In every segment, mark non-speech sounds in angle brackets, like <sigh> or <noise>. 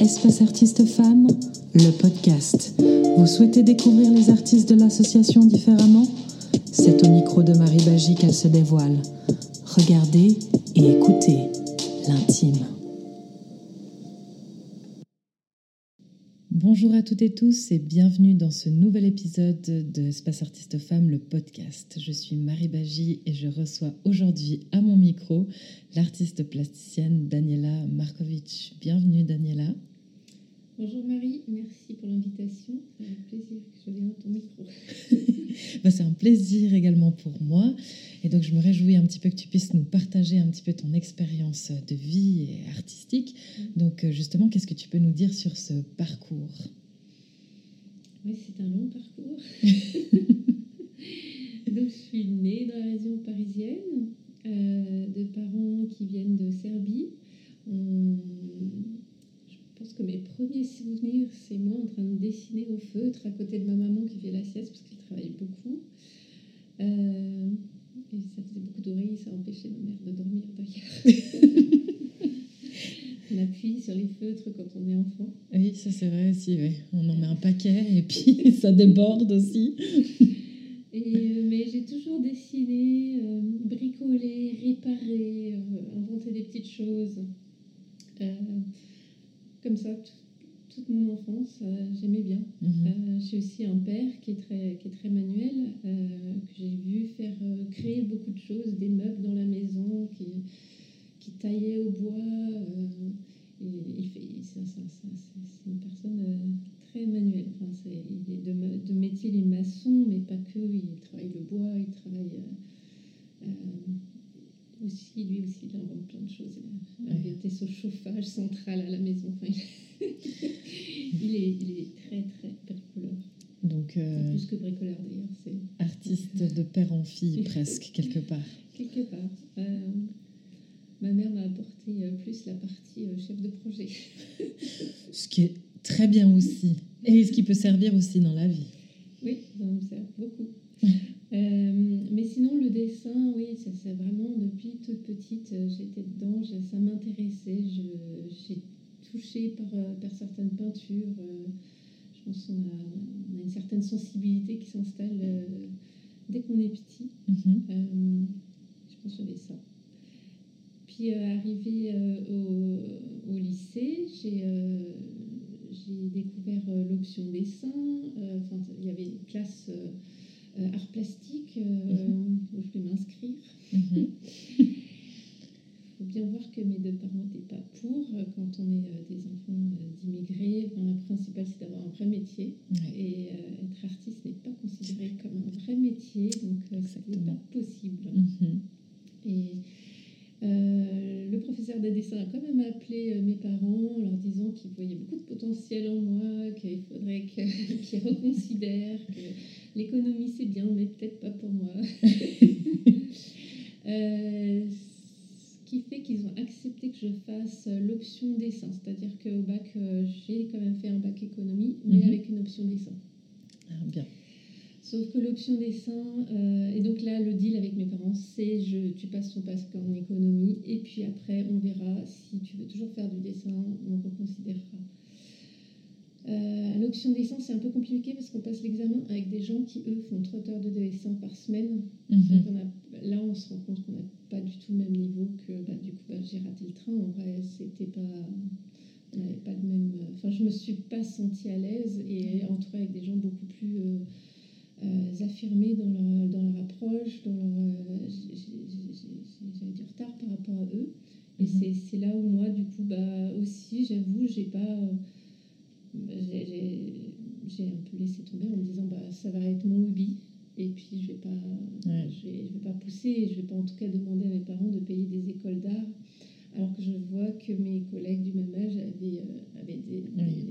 Espace Artistes Femmes, le podcast. Vous souhaitez découvrir les artistes de l'association différemment? C'est au micro de Marie Bagie qu'elle se dévoile. Regardez et écoutez l'intime. Bonjour à toutes et tous et bienvenue dans ce nouvel épisode de Espace Artistes Femmes, le podcast. Je suis Marie Bagie et je reçois aujourd'hui à mon micro l'artiste plasticienne Daniela Markovic. Bienvenue Daniela. Bonjour Marie, merci pour l'invitation. C'est un plaisir que je vienne à ton micro. <laughs> Bah, c'est un plaisir également pour moi. Et donc je me réjouis un petit peu que tu puisses nous partager un petit peu ton expérience de vie et artistique. Mm. Donc euh, justement, qu'est-ce que tu peux nous dire sur ce parcours? Oui, c'est un long parcours. <laughs> <laughs> donc je suis née dans la région parisienne, euh, de parents qui viennent de Serbie. Pense que mes premiers souvenirs, c'est moi en train de dessiner au feutre à côté de ma maman qui fait la sieste parce qu'elle travaille beaucoup. Euh, et ça faisait beaucoup d'oreilles, ça empêchait ma mère de dormir d'ailleurs. <laughs> on appuie sur les feutres quand on est enfant. Oui, ça c'est vrai aussi. On en met un paquet et puis <laughs> ça déborde aussi. Et, euh, mais j'ai toujours dessiné, euh, bricolé, réparé, inventé des petites choses comme ça toute mon enfance. Euh, j'aimais bien. Mhm. Euh, j'ai aussi un père qui est très, qui est très manuel, euh, que j'ai vu faire créer beaucoup de choses, des meubles dans la maison, qui, qui taillait au bois. il fait, c'est, une personne très manuelle. Enfin, il est de, de, métier, il est maçon, mais pas que. Il travaille le bois, il travaille aussi, lui aussi, il invente plein de choses. Il a inventé son chauffage central à la maison. <laughs> il, est, il, est, très, très bricoleur. Donc, euh, plus que bricoleur d'ailleurs. C'est... Artiste de père en fille, presque, quelque part. <laughs> Quelque part. Euh, ma mère m'a apporté euh, plus la partie chef de projet. ce qui est très bien aussi. Et ce qui peut servir aussi dans la vie. Oui, ça me sert beaucoup. <laughs> Euh, mais sinon, le dessin, oui, c'est vraiment depuis toute petite, euh, j'étais dedans, ça m'intéressait. J'ai touché par, euh, par, certaines peintures. je pense qu'on a, une certaine sensibilité qui s'installe dès qu'on est petit. Mhm. je pense que ça. Puis, arrivé au, au, lycée, j'ai découvert l'option dessin. Enfin, il y avait une classe art plastique euh, où je vais m'inscrire. Il mhm. <laughs> faut bien voir que mes deux parents n'étaient pas pour. Euh, quand on est des enfants d'immigrés, enfin, le principal c'est d'avoir un vrai métier. Et être artiste n'est pas considéré comme un vrai métier, donc ce n'est pas possible. Mhm. Et professeur de dessin a quand même appelé mes parents en leur disant qu'il voyait beaucoup de potentiel en moi, qu'il faudrait <laughs> qu'ils reconsidèrent, que l'économie c'est bien, mais peut-être pas pour moi. <laughs> Euh, ce qui fait qu'ils ont accepté que je fasse l'option dessin, c'est-à-dire qu'au bac, euh, j'ai quand même fait un bac économie, mais mhm. avec une option dessin. Ah, bien. Sauf que l'option dessin, euh, et donc là, le deal avec mes parents, c'est je, tu passes ton bac en économie, et puis après, on verra si tu veux toujours faire du dessin, on reconsidérera. Euh, l'option dessin, c'est un peu compliqué parce qu'on passe l'examen avec des gens qui, eux, font 30 heures de dessin par semaine. Mhm. là, on se rend compte qu'on n'a pas du tout le même niveau que, bah, du coup, bah, j'ai raté le train. En vrai, c'était pas. On n'avait pas le même. Enfin, je me suis pas sentie à l'aise et entourée avec des gens beaucoup plus euh, euh, affirmés dans leur, dans leur approche, dans leur. J'avais du retard par rapport à eux. Et mhm. c'est là où moi, du coup, bah, aussi, j'avoue, j'ai pas j'ai un peu laissé tomber en me disant bah, ça va être mon hobby et puis je vais pas je, vais, je vais pas pousser je vais pas en tout cas demander à mes parents de payer des écoles d'art alors que je vois que mes collègues du même âge avaient, euh, avaient des,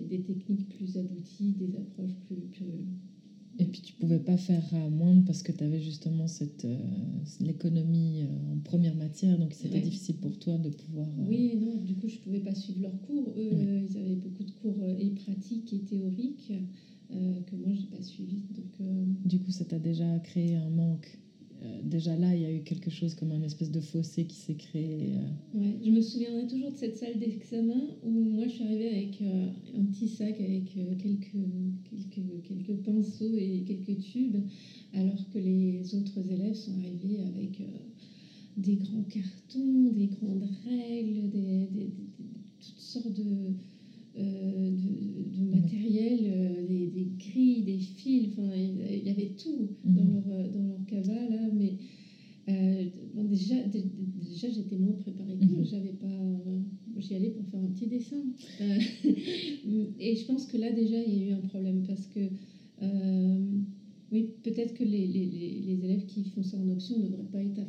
des, techniques plus abouties des approches plus, plus et puis tu pouvais pas faire à moindre parce que tu avais justement cette euh, l'économie euh, en première matière, donc c'était difficile pour toi de pouvoir. Euh, oui, non, du coup je pouvais pas suivre leurs cours. Eux, ils avaient beaucoup de cours et pratiques et théoriques que moi j'ai pas suivi. Donc, Du coup, ça t'a déjà créé un manque déjà là, il y a eu quelque chose comme un espèce de fossé qui s'est créé. Ouais, je me souviendrai toujours de cette salle d'examen où moi je suis arrivée avec un petit sac avec quelques, quelques, quelques pinceaux et quelques tubes, alors que les autres élèves sont arrivés avec des grands cartons, des grandes règles, des, toutes sortes de, euh, de, matériel, euh, des, grilles, des fils, enfin, il y avait tout dans mhm. leur, euh, dans leur cava là, mais déjà, déjà j'étais moins préparée que mhm. j'avais pas, j'y allais pour faire un petit dessin, <laughs> et je pense que là déjà il y a eu un problème parce que oui, peut-être que les, les, les, élèves qui font ça en option ne devraient pas être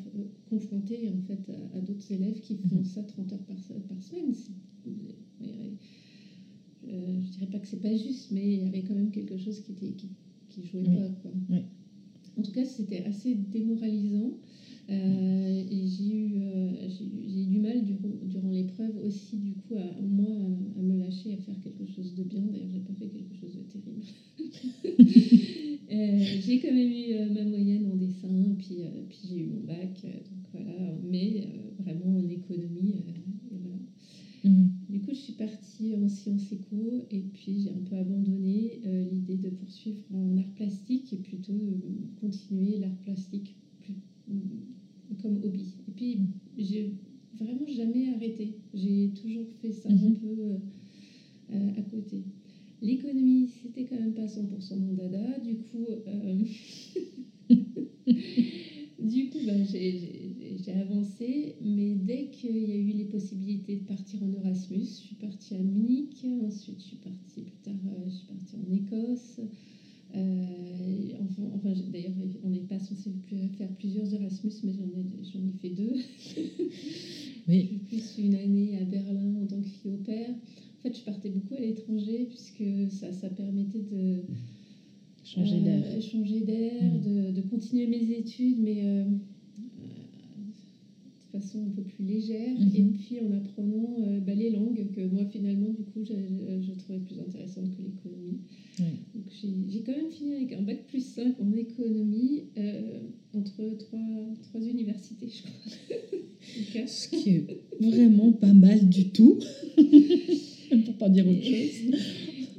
confrontés en fait à, d'autres élèves qui font mhm. ça 30 heures par, par semaine. Euh, je dirais pas que c'est pas juste, mais il y avait quand même quelque chose qui était qui, qui jouait pas. Quoi. En tout cas, c'était assez démoralisant. Euh, et j'ai eu, euh, j'ai eu du mal durant, durant l'épreuve aussi, du coup, à, moi, à, me lâcher, à faire quelque chose de bien. D'ailleurs, j'ai pas fait quelque chose de terrible. <laughs> j'ai quand même eu ma moyenne en dessin, puis, puis j'ai eu mon bac. donc voilà, mais vraiment en économie. et voilà. Du coup, je suis partie en sciences éco et puis j'ai un peu abandonné euh, l'idée de poursuivre en art plastique et plutôt euh, continuer l'art plastique mm, comme hobby. Et puis, j'ai vraiment jamais arrêté. J'ai toujours fait ça un mhm. peu euh, à côté. L'économie, c'était quand même pas 100% mon dada. Du coup, du coup bah, j'ai j'ai avancé, mais dès qu'il y a eu les possibilités de partir en Erasmus, je suis partie à Munich, ensuite je suis partie plus tard, euh, je suis partie en Écosse. Euh, enfin, enfin d'ailleurs, on n'est pas censé faire plusieurs Erasmus, mais j'en ai, j'en ai fait deux. oui. plus une année à Berlin en tant que fille au père. En fait, je partais beaucoup à l'étranger puisque ça, ça permettait de changer d'air, euh, changer d'air mm. de, de, continuer mes études, mais façon un peu plus légère, mhm. et puis en apprenant euh, bah, les langues que moi finalement du coup je, trouvais plus intéressantes que l'économie. Donc j'ai quand même fini avec un bac plus 5 en économie euh, entre trois, trois universités, je crois. Ce qui est vraiment pas mal du tout, <laughs> pour pas dire autre chose.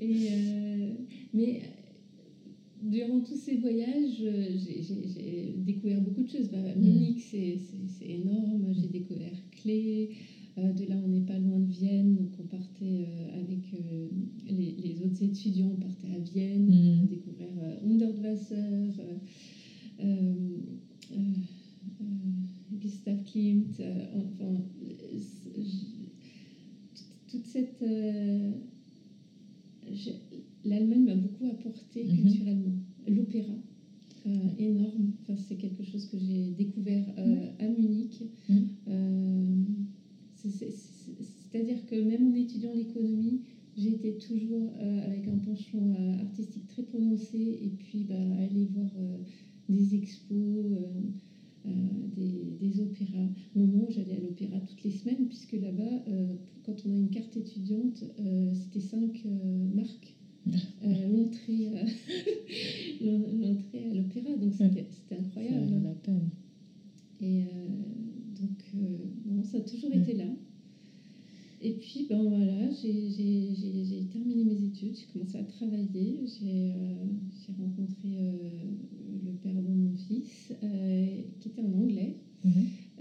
Et, euh, mais durant tous ces voyages, j'ai découvert beaucoup de choses. Bah, mm. Munich, c'est énorme. J'ai découvert Clé. Euh, de là, on n'est pas loin de Vienne. Donc, on partait euh, avec euh, les, autres étudiants, on partait à Vienne, mm. découvrir Hundertwasser, Gustav Klimt. enfin, cette l'Allemagne m'a beaucoup apporté mhm. culturellement. L'opéra, euh, énorme. Enfin, c'est quelque chose que j'ai découvert euh, à Munich. Mhm. Euh, c'est-à-dire que même en étudiant l'économie, j'étais toujours avec un penchant artistique très prononcé et puis bah, aller voir des expos. des, des, opéras. Au moment où j'allais à l'opéra toutes les semaines, puisque là-bas, quand on a une carte étudiante, c'était 5 marques euh, l'entrée, euh, l'entrée à l'opéra. Donc c'était, incroyable. la peine. Et euh, donc, bon, ça a toujours été là. Et puis, ben voilà, j'ai, terminé mes études, j'ai commencé à travailler, j'ai, rencontré le père de mon fils, qui était en anglais. Mm-hmm.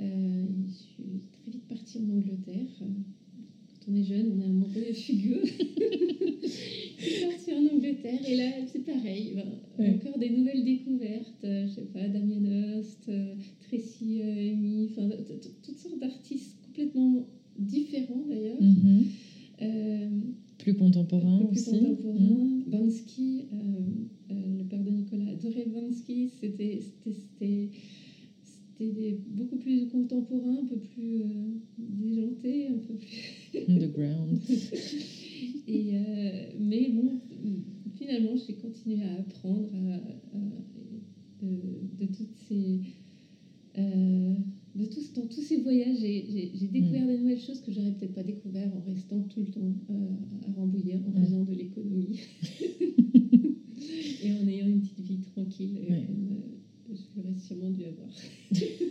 je suis très vite partie en Angleterre. Quand on est jeune, on est amoureux et fugueux. je suis partie en Angleterre et là, c'est pareil. Encore des nouvelles découvertes. Euh, je sais pas, Damien Hirst, euh, Tracy euh, Amy, enfin, toutes sortes d'artistes complètement différents d'ailleurs. Mm-hmm. plus contemporains plus aussi. contemporains. Mm. Bansky, le père de Nicolas adorait Bansky. C'était c'était beaucoup plus contemporain, un peu plus déjanté, un peu <laughs> Et, euh, mais bon, finalement, j'ai continué à apprendre de, toutes ces. Euh, de tous, dans tous ces voyages, j'ai découvert mm. des nouvelles choses que j'aurais peut-être pas découvert en restant tout le temps euh, à Rambouillet, en faisant de l'économie <laughs> et en ayant une petite vie tranquille. je suis sûrement dû avoir. <laughs>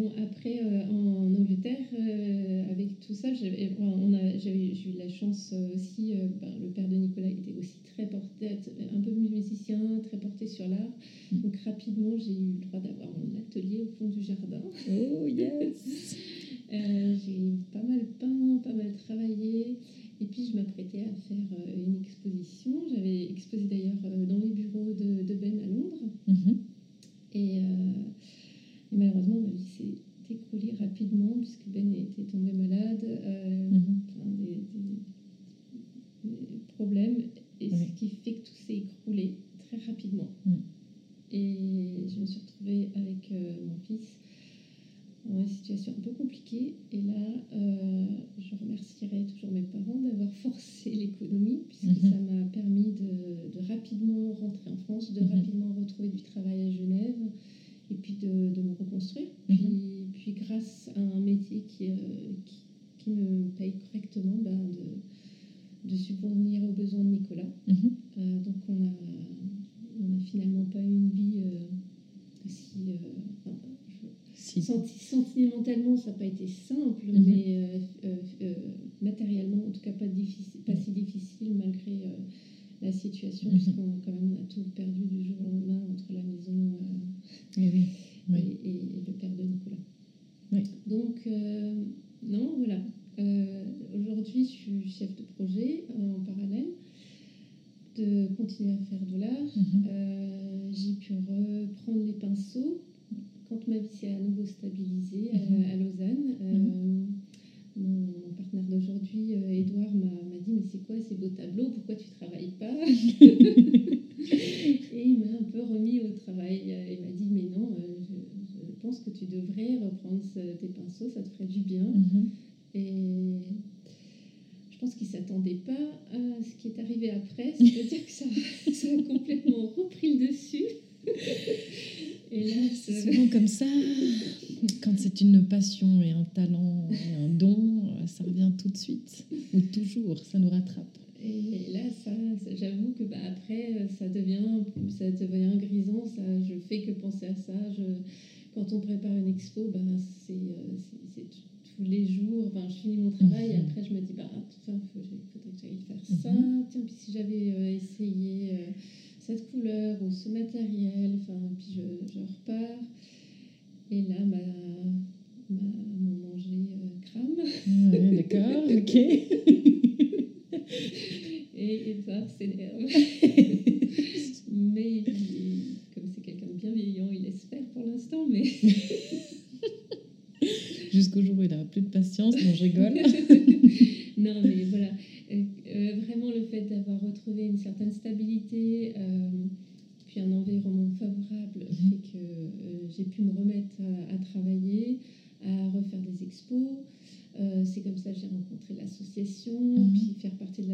Bon, après, en Angleterre, euh, avec tout ça, j'avais on a- j'avais- j'ai eu la chance euh, aussi, euh, ben, le père de Nicolas était aussi très porté, un peu musicien, très porté sur l'art. Mm. Donc rapidement, j'ai eu le droit d'avoir mon atelier au fond du jardin. Oh yes Euh, j'ai pas mal peint, pas mal travaillé. Et puis je m'apprêtais à faire euh, une exposition. J'avais exposé d'ailleurs euh, dans les bureaux de, de Ben à Londres. Mhm. Et, euh, et malheureusement, ma vie s'est écroulée rapidement puisque Ben était tombé malade. euh, Mhm. enfin, des, des- des problèmes. Et Oui. ce qui fait que tout s'est écroulé très rapidement. Mm. Et je me suis retrouvée avec euh, mon fils dans une situation compliquée. Et là, euh, je remercierai toujours mes parents d'avoir forcé <laughs> l'économie, puisque Mhm. ça m'a permis de, de rapidement rentrer en France, de Mhm. rapidement retrouver du travail à Genève, et puis de, de me reconstruire. Mhm. Puis, puis grâce à un métier qui, euh, qui, qui me paye correctement, ben, de, de subvenir aux besoins de Nicolas. Euh, donc on a, on n'a finalement pas eu une vie si... euh, enfin, Si. Senti- ça n'a pas été simple, Mhm. mais euh, euh, euh, matériellement, en tout cas, pas, difficile, pas si difficile malgré la situation, Mhm. puisqu'on quand même on a tout perdu du jour au lendemain entre la maison Oui, oui. Oui. et, et le père de Nicolas. Oui. Donc, non, voilà. Aujourd'hui, je suis chef de projet en parallèle, de continuer à faire de l'art. Mhm. J'ai pu reprendre les pinceaux pinceaux, ça te ferait du bien. Mhm. Et je pense qu'il ne s'attendait pas à ce qui est arrivé après. C'est-à-dire que ça, <laughs> ça a complètement repris le dessus. <laughs> Et là, C'est ce- souvent comme ça. Quand c'est une passion et un talent et un don, ça revient tout de suite. Ou toujours, ça nous rattrape. et là, ça, ça- j'avoue que bah, après, ça devient, ça devient grisant. Ça, je fais que penser à ça. Je, quand on prépare une expo, bah, c'est, euh, tous les jours. Enfin, je finis mon travail et Mhm. après, je me dis bah, enfin, faut, faudrait que j'aille faire ça. Mhm. Tiens, puis si j'avais euh, essayé euh, cette couleur ou ce matériel, enfin, puis je, je repars. Et là, ma, ma, mon manger euh, crame. Ouais, D'accord, ok. <laughs> Et Edouard s'énerve. mais il- comme c'est quelqu'un de bienveillant, il espère pour l'instant, mais Jusqu'au jour où il n'aura plus de patience, non, je rigole. non, mais voilà. Euh, euh, vraiment, le fait d'avoir retrouvé une certaine stabilité, euh, puis un environnement favorable, Mhm. fait que euh, j'ai pu me remettre à, à travailler, à refaire des expos. Euh, c'est comme ça que j'ai rencontré l'association, Mhm. puis faire partie de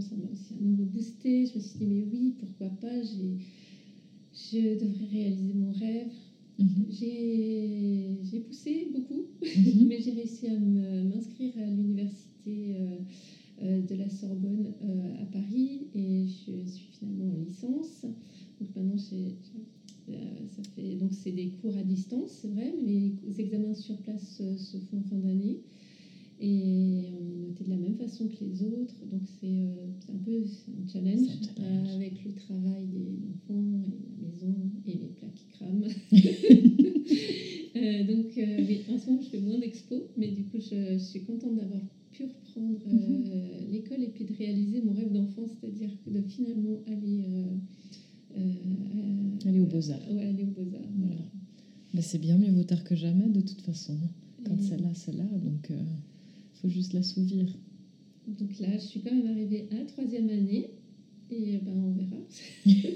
ça m'a aussi à nouveau boosté. Je me suis dit, mais oui, pourquoi pas, j'ai, je devrais réaliser mon rêve. Mhm. J'ai, j'ai poussé beaucoup, Mhm. <laughs> mais j'ai réussi à m'inscrire à l'université euh, euh, de la Sorbonne euh, à Paris et je suis finalement en licence. Donc maintenant, j'ai- ça fait, donc c'est des cours à distance, c'est vrai, mais les examens sur place se font en fin d'année. Et on est noté de la même façon que les autres, donc c'est euh, un peu un challenge, C'est un challenge. euh, avec le travail des enfants et la maison et les plats qui crament. <laughs> Euh, donc, oui, en ce moment, je fais moins d'expos, mais du coup, je, je suis contente d'avoir pu reprendre Mhm. l'école et puis de réaliser mon rêve d'enfant, c'est-à-dire de finalement aller, Aller aux Beaux-Arts. Ouais, aller aux Beaux-Arts. Voilà. Ben, c'est bien, mieux vaut tard que jamais, de toute façon. Quand Et c'est là, c'est là. Donc, faut juste l'assouvir. Donc là, je suis quand même arrivée à la troisième année. Et ben, on verra. <laughs>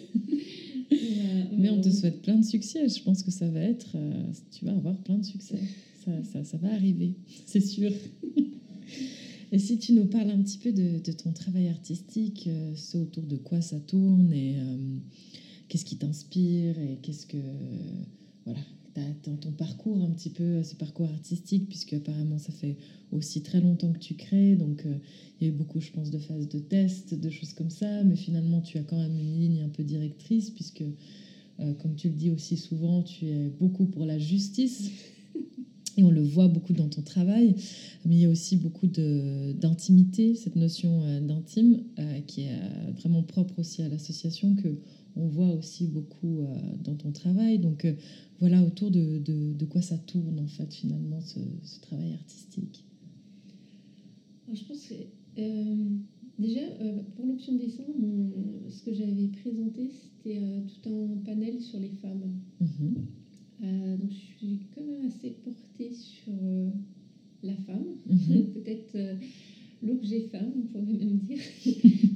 On va- Mais on te souhaite plein de succès. Je pense que ça va être. euh, tu vas avoir plein de succès. Ça, ça, ça va arriver, c'est sûr. <laughs> Et si tu nous parles un petit peu de, de ton travail artistique, euh, ce autour de quoi ça tourne et euh, qu'est-ce qui t'inspire et qu'est-ce que. voilà, dans ton parcours un petit peu, ce parcours artistique, puisque apparemment ça fait aussi très longtemps que tu crées, donc euh, il y a eu beaucoup, je pense, de phases de test, de choses comme ça, mais finalement tu as quand même une ligne un peu directrice, puisque comme tu le dis aussi souvent, tu es beaucoup pour la justice. <laughs> Et on le voit beaucoup dans ton travail, mais il y a aussi beaucoup d'intimité, cette notion d'intime qui est vraiment propre aussi à l'association que on voit aussi beaucoup dans ton travail. Donc voilà autour de, de, quoi ça tourne en fait finalement ce, travail artistique. je pense que euh, déjà euh, pour l'option dessin, ce que j'avais présenté c'était euh, tout un panel sur les femmes. Mhm. donc je suis quand même assez portée sur la femme, mhm. <laughs> peut-être l'objet femme, on pourrait même dire. <laughs>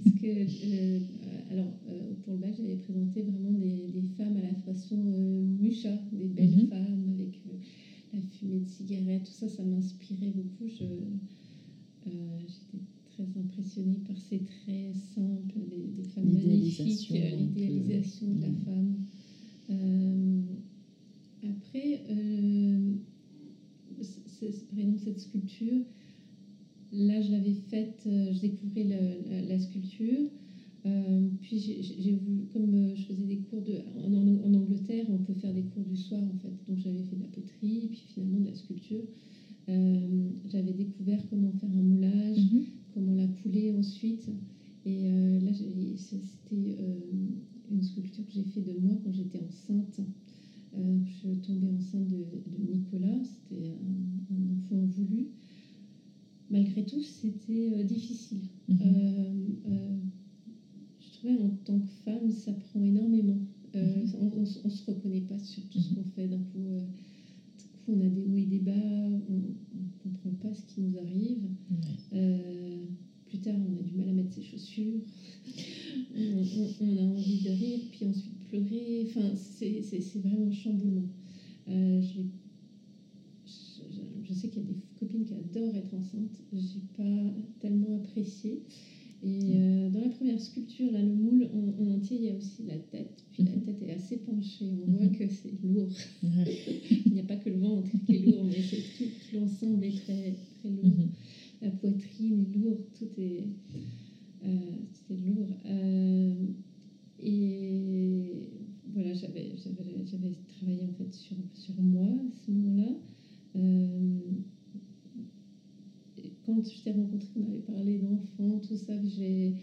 Parce que, alors, euh, pour le bac, j'avais présenté vraiment des, des, femmes à la façon euh, Mucha, des belles mhm. femmes avec la fumée de cigarette, tout ça, ça m'inspirait beaucoup. J'étais très impressionnée par ces traits simples, des, femmes magnifiques, l'idéalisation de la femme. après, par exemple, cette sculpture, Là, je l'avais faite, euh, je découvrais la, sculpture. Euh, puis j'ai voulu, comme euh, je faisais des cours de, en, Angleterre, on peut faire des cours du soir en fait. Ça prend énormément. Mhm. on ne se reconnaît pas sur tout ce mhm. qu'on fait. D'un coup, on a des hauts et des bas, on ne comprend pas ce qui nous arrive. plus tard, on a du mal à mettre ses chaussures. on, a envie de rire, puis ensuite pleurer. Enfin, c'est vraiment un chamboulement. je je sais qu'il y a des copines qui adorent être enceintes. J'ai pas tellement apprécié. Et mm. euh, dans la première sculpture, là, le moule en, entier, il y a aussi la tête. Puis la mm-hmm. tête est assez penchée. On voit mm-hmm. que c'est lourd. <laughs> il n'y a pas que le ventre qui est lourd, mais tout, l'ensemble est très, très lourd. Mm-hmm. La poitrine est lourde, tout est, euh, lourd. Euh, et voilà, j'avais travaillé en fait sur, sur moi à ce moment-là. Euh, quand je t'ai rencontré, on avait parlé d'enfants, tout ça, j'ai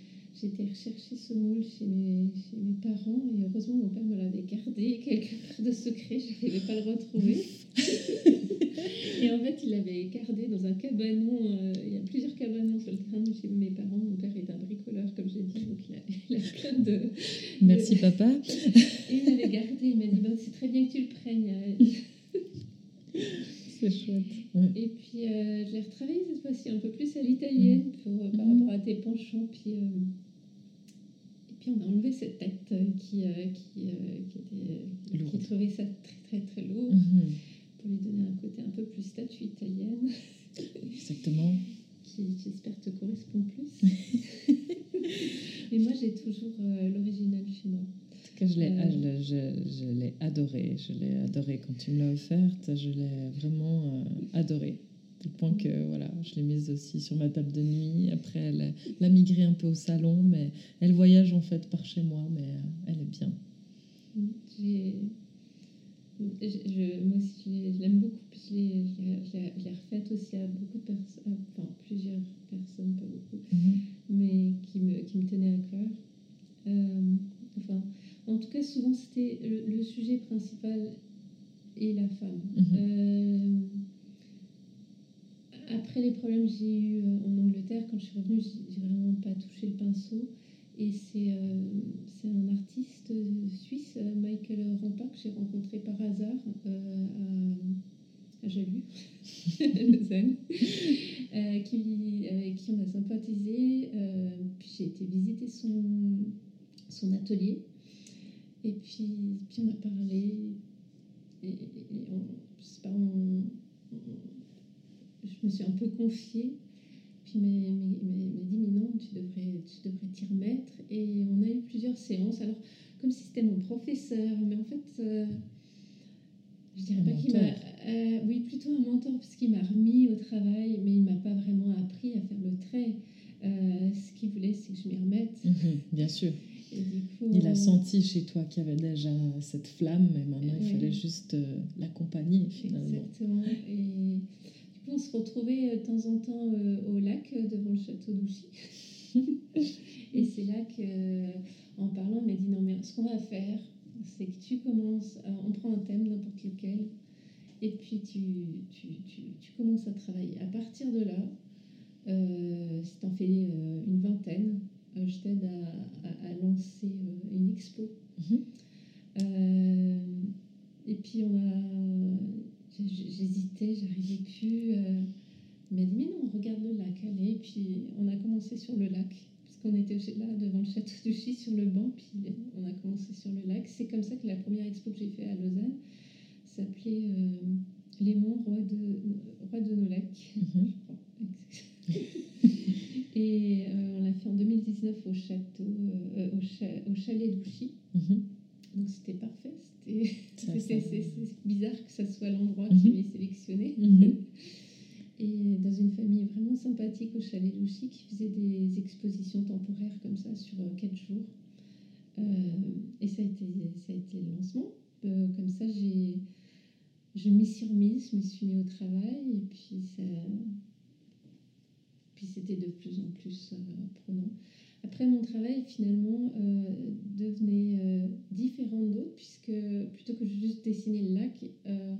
été rechercher ce moule chez mes, chez mes parents et heureusement mon père me l'avait gardé <laughs> quelque part de secret, je n'arrivais pas à le retrouver. <laughs> et en fait, il l'avait gardé dans un cabanon, euh, il y a plusieurs cabanons sur le terrain de chez mes parents. Mon père est un bricoleur, comme j'ai dit, donc il a, il a plein de. Merci papa. et <laughs> il l'avait gardé, il m'a dit bah, c'est très bien que tu le prennes. C'est chouette. Et puis, euh, je l'ai retravaillé cette fois-ci un peu plus à l'italienne pour, euh, par mm. rapport à tes penchants. Puis, euh, puis, on a enlevé cette tête qui, qui, qui, était, qui trouvait ça très, très, très lourd mm-hmm. pour lui donner un côté un peu plus statue italienne. Exactement. <laughs> qui, j'espère, te correspond plus. <laughs> <laughs> Mais moi, j'ai toujours l'original chez moi je l'ai, euh. je, je, l'ai adoré. Je l'ai adoré quand tu me l'as offerte. Je l'ai vraiment euh, adoré. Au point que voilà, je l'ai mise aussi sur ma table de nuit. Après, elle, a migré un peu au salon, mais elle voyage en fait par chez moi, mais euh, elle est bien. J'ai, je, moi aussi, je l'aime beaucoup. Je l'ai, je, refaite aussi à beaucoup de personnes, enfin plusieurs personnes, pas beaucoup, mm-hmm. mais qui me, qui me tenaient à cœur. enfin, en tout cas, souvent, c'était le, sujet principal et la femme. Mhm. Euh, après les problèmes que j'ai eu euh, en Angleterre, quand je suis revenue, j'ai vraiment pas touché le pinceau. Et c'est euh, un artiste suisse, Michael Rampa, que j'ai rencontré par hasard à, à Jalu, Zen, <laughs> <laughs> qui, avec qui on a sympathisé. puis j'ai été visiter son, son atelier. Et puis, puis on a parlé, et, on, je sais pas, je me suis un peu confiée. Puis il m'a dit, mais non, tu devrais tu devrais t'y remettre. Et on a eu plusieurs séances. Alors, comme si c'était mon professeur, mais en fait, euh, je dirais pas qu'il m'a. Euh, oui, plutôt un mentor, parce qu'il m'a remis au travail, mais il m'a pas vraiment appris à faire le trait. Euh, ce qu'il voulait, c'est que je m'y remette. Mhm, bien sûr. Et du coup, faut. Il a senti chez toi qu'il y avait déjà cette flamme, mais maintenant il Ouais. fallait juste euh, l'accompagner finalement. Exactement. Et on se retrouvait euh, de temps en temps euh, au lac euh, devant le château d'Ouchy. <laughs> et c'est là que, euh, en parlant, il m'a dit non, mais ce qu'on va faire, c'est que tu commences, à- on prend un thème, n'importe lequel, et puis tu, tu, tu, tu commences à travailler. À partir de là, euh, si tu en fais euh, une vingtaine, euh, je t'aide à, à- à lancer une expo. Mhm. Et puis on a, j'hésitais, j'arrivais plus. euh, il m'a dit mais non, regarde le lac, allez. Et puis on a commencé sur le lac, parce qu'on était là devant le château de Chy sur le banc, puis on a commencé sur le lac. C'est comme ça que la première expo que j'ai fait à Lausanne s'appelait euh, Léman, roi de, roi de nos lacs, <laughs> je crois. Et euh, on l'a fait en 2019 au château, euh, au, cha- au chalet d'Ouchy. Mhm. Donc c'était parfait. C'était <laughs> bizarre que ça soit l'endroit qui Mhm. m'ait sélectionné. Mhm. <laughs> Et dans une famille vraiment sympathique au chalet d'Ouchy qui faisait des expositions temporaires comme ça sur euh, quatre jours. Euh, et ça a été, ça a été le lancement. Euh, comme ça, j'ai, je m'y suis remise, je me suis mis au travail et puis ça, puis c'était de plus en plus euh, prenant. Après, mon travail finalement euh, devenait euh, différent d'autres puisque plutôt que juste dessiner le lac, euh,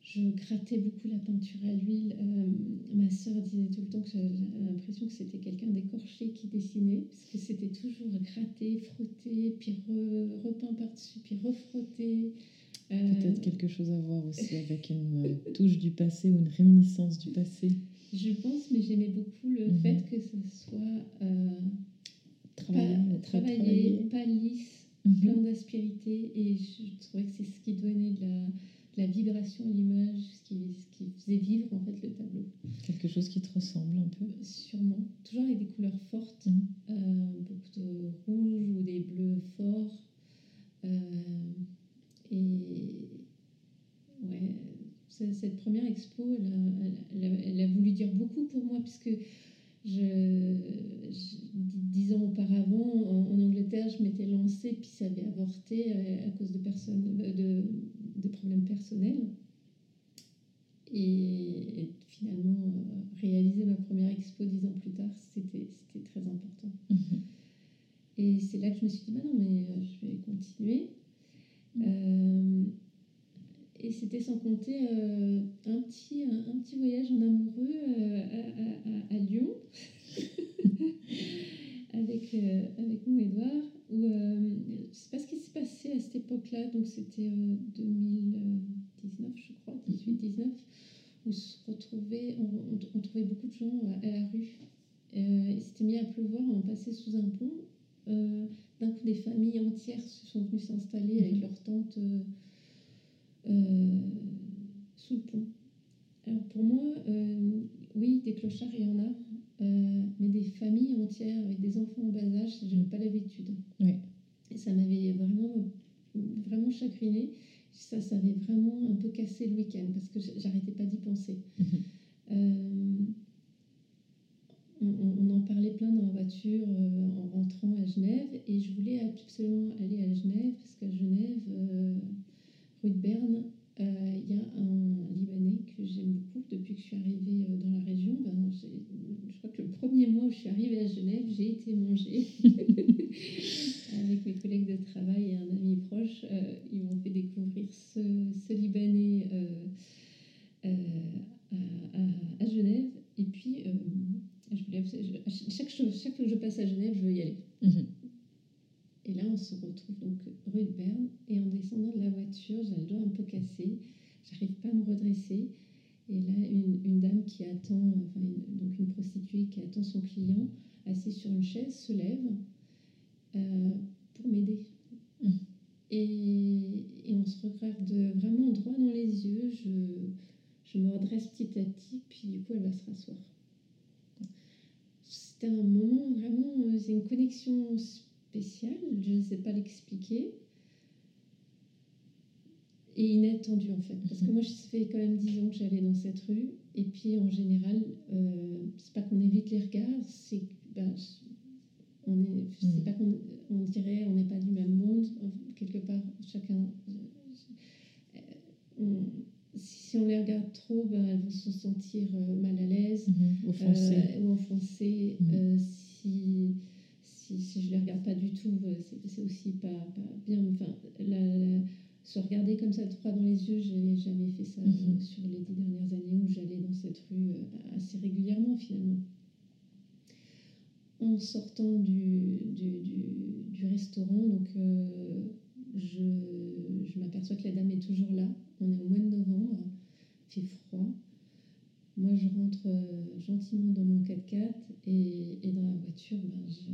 je grattais beaucoup la peinture à l'huile. Ma sœur disait tout le temps que j'avais l'impression que c'était quelqu'un d'écorché qui dessinait, parce que c'était toujours gratté, frotté, puis re- repeint par-dessus, puis refrotté. Peut-être quelque chose à voir aussi avec une touche du passé ou une réminiscence du passé. Je pense, mais j'aimais beaucoup le Mhm. fait que ce soit euh, pas, travaillé, pas lisse, Mhm. plein d'aspérité, et je trouvais que c'est ce qui donnait de la, de la vibration à l'image, ce qui, ce qui faisait vivre en fait le tableau. Quelque chose qui te ressemble un peu. Sûrement. Toujours avec des couleurs fortes, Mhm. euh, beaucoup de rouge ou des bleus forts. Euh, et ouais, ce- cette première expo, elle a, elle a- elle a voulu dire beaucoup pour moi, puisque je, je- dix ans auparavant, en, en Angleterre, je m'étais lancée, puis ça avait avorté euh, à cause de, personnes, de, de problèmes personnels. Et, et finalement, euh, réaliser ma première expo dix ans plus tard, c'était très important. <laughs> Et c'est là que je me suis dit, bah non, mais euh, je vais continuer. Mm. Euh, et c'était sans compter euh, un, petit, un, un petit voyage en amoureux euh, à, à- à- Lyon <laughs> avec, euh, avec mon Edouard. Où, je sais pas ce qui s'est passé à cette époque-là, donc c'était euh, 2019, je crois, 18-19, où se retrouvait, on, on- on trouvait beaucoup de gens à, à la rue. Euh, il s'était mis à pleuvoir, on passait sous un pont. Euh, D'un coup, des familles entières se sont venues s'installer avec Mhm. leurs tentes euh, euh, sous le pont. Alors pour moi, euh, oui, des clochards, il y en a, euh, mais des familles entières avec des enfants en bas âge, je n'avais pas l'habitude. Oui. Et ça m'avait vraiment, vraiment chagrinée. Ça, ça avait vraiment un peu cassé le week-end parce que j'arrêtais pas d'y penser. Mhm. On, en parlait plein dans la voiture euh, en rentrant à Genève et je voulais absolument aller à Genève parce qu'à Genève, euh, de Berne, euh, il y a un Libanais que j'aime beaucoup depuis que je suis arrivée euh, dans la région. Ben, je crois que le premier mois où je suis arrivée à Genève, j'ai été manger <laughs> avec mes collègues de travail et un ami proche. euh, ils m'ont fait découvrir ce, ce Libanais euh, euh, à, à- à Genève. Et puis, euh, je voulais, je- chaque, chose- chaque fois que je passe à Genève, je veux y aller. Mhm. Et là, on se retrouve donc rue de Berne. Et en descendant de la voiture, j'ai le doigt un peu cassé. J'arrive pas à me redresser. Et là, une, une dame qui attend, enfin, une- donc une prostituée qui attend son client, assise sur une chaise, se lève euh, pour m'aider. Et, et on se regarde vraiment droit dans les yeux. Je, je me redresse petit à petit, puis du coup, elle va se rasseoir. C'était un moment vraiment, euh, c'est une connexion spéciale, je ne sais pas l'expliquer et inattendu en fait. Parce que mhm. moi, je fais quand même 10 ans que j'allais dans cette rue. Et puis en général, euh, c'est pas qu'on évite les regards, c'est ben, on est, c'est mhm. pas qu'on on dirait on n'est pas du même monde. Quelque part, chacun. Euh, euh, si on les regarde trop, ben, elles vont se sentir euh, mal à l'aise, mhm. ou offensées. Mmh. Si, si, si, je les regarde pas du tout, c'est, aussi pas, pas bien. Enfin, se regarder comme ça, droit dans les yeux, j'ai jamais fait ça euh, Mhm. sur les dix dernières années où j'allais dans cette rue euh, assez régulièrement finalement. En sortant du, du, du- du restaurant, donc euh, je, je m'aperçois que la dame est toujours là. On est au mois de novembre, il fait froid. Moi, je rentre gentiment dans mon 4x4 et, et dans la voiture, ben, je,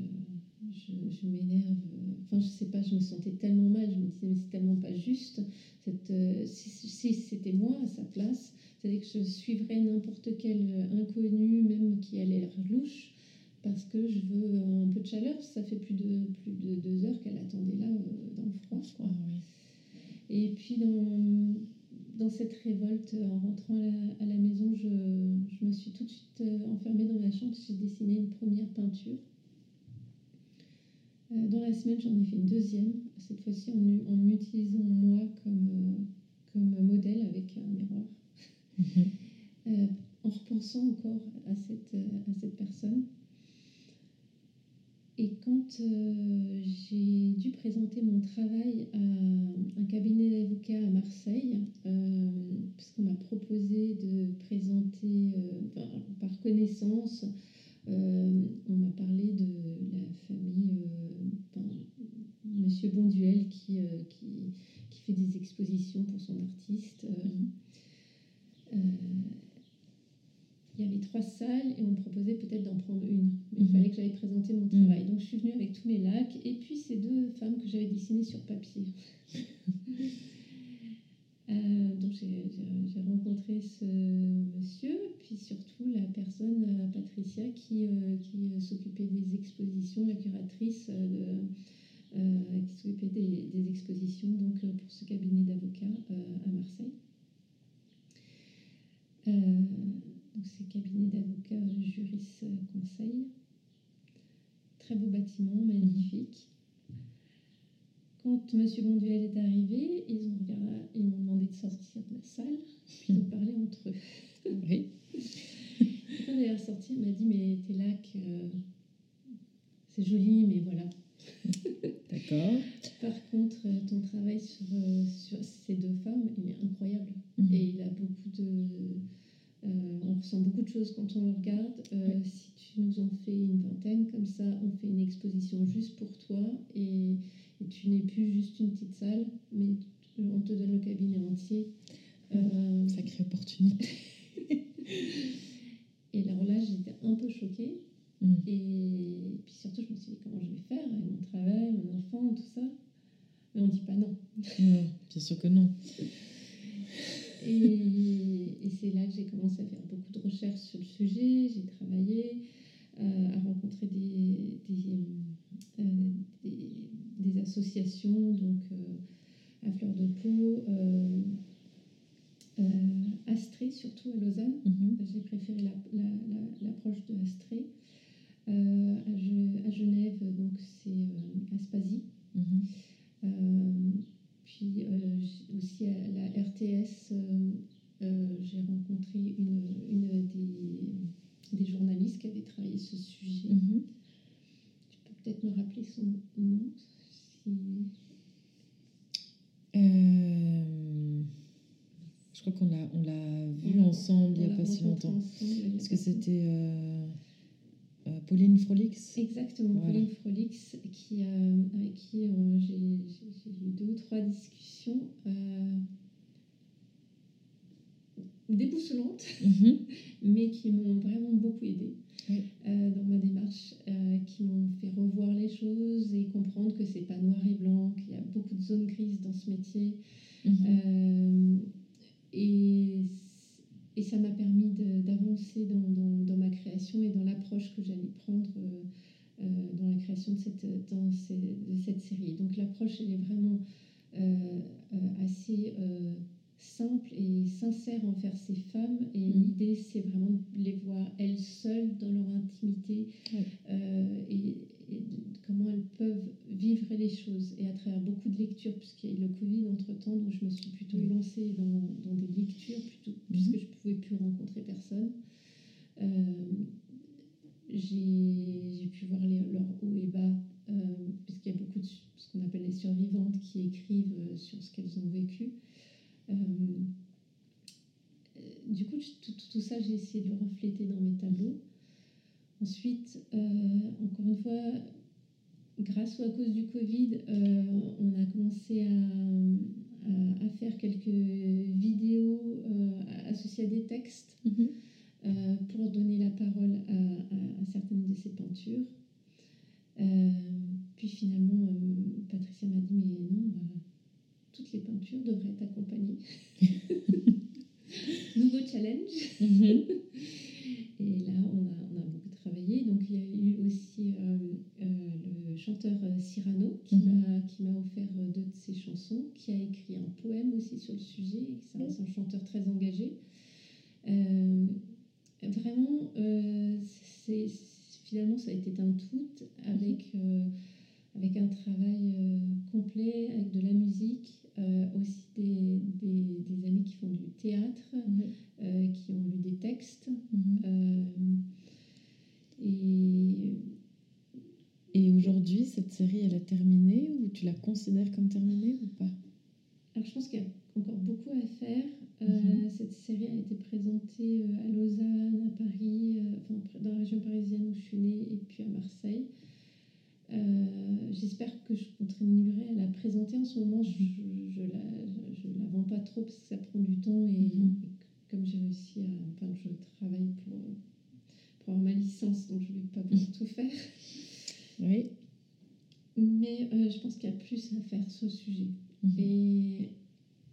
je, je m'énerve. Enfin, je sais pas, je me sentais tellement mal. Je me disais, mais c'est tellement pas juste. Cette, euh, si si c'était moi à sa place, c'est-à-dire que je suivrais n'importe quel euh, inconnu, même qui a l'air louche, parce que je veux un peu de chaleur. Ça fait plus de, plus de deux heures qu'elle attendait là euh, dans le froid. quoi. Ah oui. Et puis dans, dans cette révolte, en rentrant à la, à la maison, je, je me suis tout de suite euh, enfermée dans ma chambre. J'ai dessiné une première peinture. Euh, dans la semaine, j'en ai fait une deuxième, cette fois-ci en, en m'utilisant moi comme, euh, comme modèle avec un miroir. Mhm. <laughs> Euh, en repensant encore à cette, à cette personne. Et quand euh, j'ai dû présenter mon travail à un cabinet d'avocats à Marseille, euh, puisqu'on m'a proposé de présenter par connaissance, on m'a parlé de la famille, euh, enfin, Monsieur Bonduel qui, euh, qui, qui fait des expositions pour son artiste. euh, euh, il y avait trois salles et on me proposait peut-être d'en prendre une. Mais il Mhm. fallait que j'aille présenter mon travail. Donc je suis venue avec tous mes lacs et puis ces deux femmes que j'avais dessinées sur papier. <laughs> Euh, donc j'ai rencontré ce monsieur, puis surtout la personne, euh, Patricia, qui, euh, qui s'occupait des expositions, la curatrice qui s'occupait des, des expositions donc, pour ce cabinet d'avocats à Marseille. Donc c'est cabinet d'avocats Juris Conseil. Très beau bâtiment, magnifique. Quand M. Bonduel est arrivé, ils ont regardé, ils m'ont demandé de sortir de la salle, puis ils ont parlé entre eux. <laughs> Oui. Et quand elle est sortie, elle m'a dit Mais tes lacs, euh, c'est joli, mais voilà. <laughs> D'accord. Par contre, ton travail sur, euh, sur ces deux femmes, il est incroyable. Mhm. Et il a beaucoup de. euh, on ressent beaucoup de choses quand on le regarde. Euh, Si tu nous en fais une vingtaine, comme ça, on fait une exposition juste pour toi. Et, et tu n'es plus juste une petite salle, mais on te donne le cabinet entier. Euh, Sacrée opportunité. <laughs> et alors là, j'étais un peu choquée. Mhm. Et puis surtout, je me suis dit comment je vais faire avec mon travail, mon enfant, tout ça? Mais on dit pas non. Non, bien sûr que non. Et, et c'est là que j'ai commencé à faire beaucoup de recherches sur le sujet. J'ai travaillé euh, à rencontrer des, des, euh, des, des associations, donc euh, à Fleur de Peau, euh, euh, Astrée surtout à Lausanne. Mhm. J'ai préféré la- la- la- l'approche de Astrée. À, Ge- à Genève, donc c'est Aspasie. Mhm. Puis aussi à la RTS, j'ai rencontré une, une des, des journalistes qui avait travaillé ce sujet. Mhm. Tu peux peut-être me rappeler son nom? Euh, je crois qu'on l'a, on l'a vu ensemble il n'y a pas si longtemps. Est-ce que c'était euh, euh, Pauline Frolix Exactement, Voilà. Pauline Frolix, qui, avec qui j'ai eu deux ou trois discussions déboussolantes, Mhm. <laughs> mais qui m'ont vraiment beaucoup aidée Oui. euh, dans ma démarche, euh, qui m'ont fait revoir les choses et comprendre que c'est pas noir et blanc, qu'il y a beaucoup de zones grises dans ce métier. Mhm. Euh, et, et ça m'a permis d'avancer dans, dans- dans ma création et dans l'approche que j'allais prendre dans la création de cette, dans ces- de cette série. Donc l'approche, elle est vraiment assez simple et sincère envers ces femmes. Et Mhm. l'idée, c'est vraiment de les voir elles seules dans leur intimité euh, et, comment elles peuvent vivre les choses. Et à travers beaucoup de lectures, puisqu'il y a eu le Covid entre-temps, donc je me suis plutôt lancée dans, dans des lectures, plutôt, puisque je ne pouvais plus rencontrer personne. Euh, j'ai pu voir les, leurs hauts et bas, puisqu'il y a beaucoup de ce qu'on appelle les survivantes qui écrivent sur ce qu'elles ont vécu. Du coup, tout, tout ça, j'ai essayé de le refléter dans mes tableaux. Ensuite, encore une fois, grâce ou à cause du Covid, on a commencé à, à, faire quelques vidéos euh, associées à des textes mhm. euh, pour donner la parole à, certaines de ces peintures. Euh, puis finalement, Patricia m'a dit, mais non, toutes les peintures devraient être accompagnées. <laughs> Nouveau challenge. Mhm. <laughs> Et là, on a, on a, beaucoup travaillé. Donc, il y a eu aussi chanteur euh, Cyrano mhm. qui m'a offert euh, deux de ses chansons, qui a écrit un poème aussi sur le sujet. C'est un, chanteur très engagé. Euh, vraiment, c'est finalement, ça a été un tout avec, avec un travail complet, avec de la musique, aussi des, des, amis qui font du théâtre, mhm. qui ont lu des textes. Mhm. et et aujourd'hui, cette série, elle a terminé ou tu la considères comme terminée ou pas? Alors, je pense qu'il y a encore beaucoup à faire. Euh, mhm. Cette série a été présentée euh, à Lausanne, à Paris, euh, enfin, dans la région parisienne où je suis née, et puis à Marseille. J'espère que je continuerai à la présenter. En ce moment, je ne la, je la vends pas trop parce que ça prend du temps et, mhm. comme j'ai réussi à. Enfin, je travaille pour, pour avoir ma licence, donc je ne vais pas pouvoir tout faire. Oui. Mais euh, je pense qu'il y a plus à faire sur ce sujet. Mhm. Et,